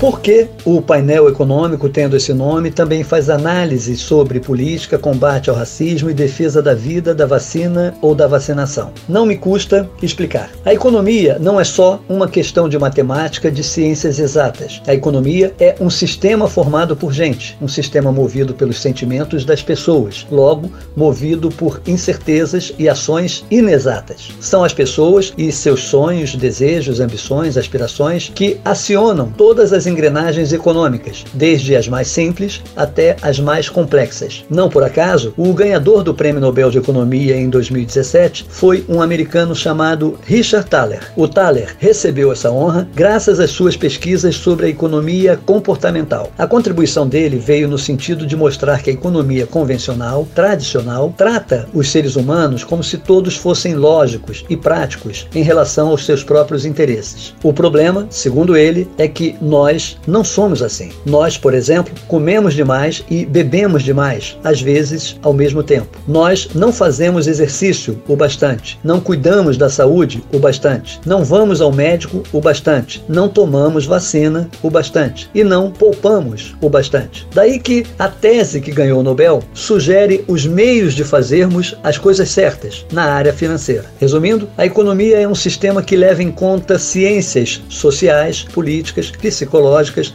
Porque o painel econômico, tendo esse nome, também faz análise sobre política, combate ao racismo e defesa da vida, da vacina ou da vacinação. Não me custa explicar. A economia não é só uma questão de matemática, de ciências exatas. A economia é um sistema formado por gente, um sistema movido pelos sentimentos das pessoas, logo, movido por incertezas e ações inexatas. São as pessoas e seus sonhos, desejos, ambições, aspirações que acionam todas as engrenagens econômicas, desde as mais simples até as mais complexas. Não por acaso, o ganhador do Prêmio Nobel de Economia em 2017 foi um americano chamado Richard Thaler. O Thaler recebeu essa honra graças às suas pesquisas sobre a economia comportamental. A contribuição dele veio no sentido de mostrar que a economia convencional, tradicional, trata os seres humanos como se todos fossem lógicos e práticos em relação aos seus próprios interesses. O problema, segundo ele, é que nós nós não somos assim. Nós, por exemplo, comemos demais e bebemos demais, às vezes ao mesmo tempo. Nós não fazemos exercício o bastante, não cuidamos da saúde o bastante, não vamos ao médico o bastante, não tomamos vacina o bastante e não poupamos o bastante. Daí que a tese que ganhou o Nobel sugere os meios de fazermos as coisas certas na área financeira. Resumindo, a economia é um sistema que leva em conta ciências sociais, políticas, psicológicas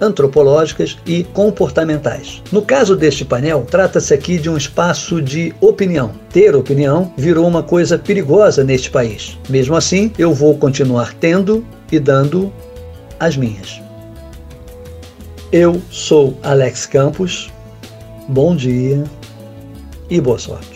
antropológicas e comportamentais. No caso deste painel, trata-se aqui de um espaço de opinião. Ter opinião virou uma coisa perigosa neste país. Mesmo assim, eu vou continuar tendo e dando as minhas. Eu sou Alex Campos. Bom dia e boa sorte.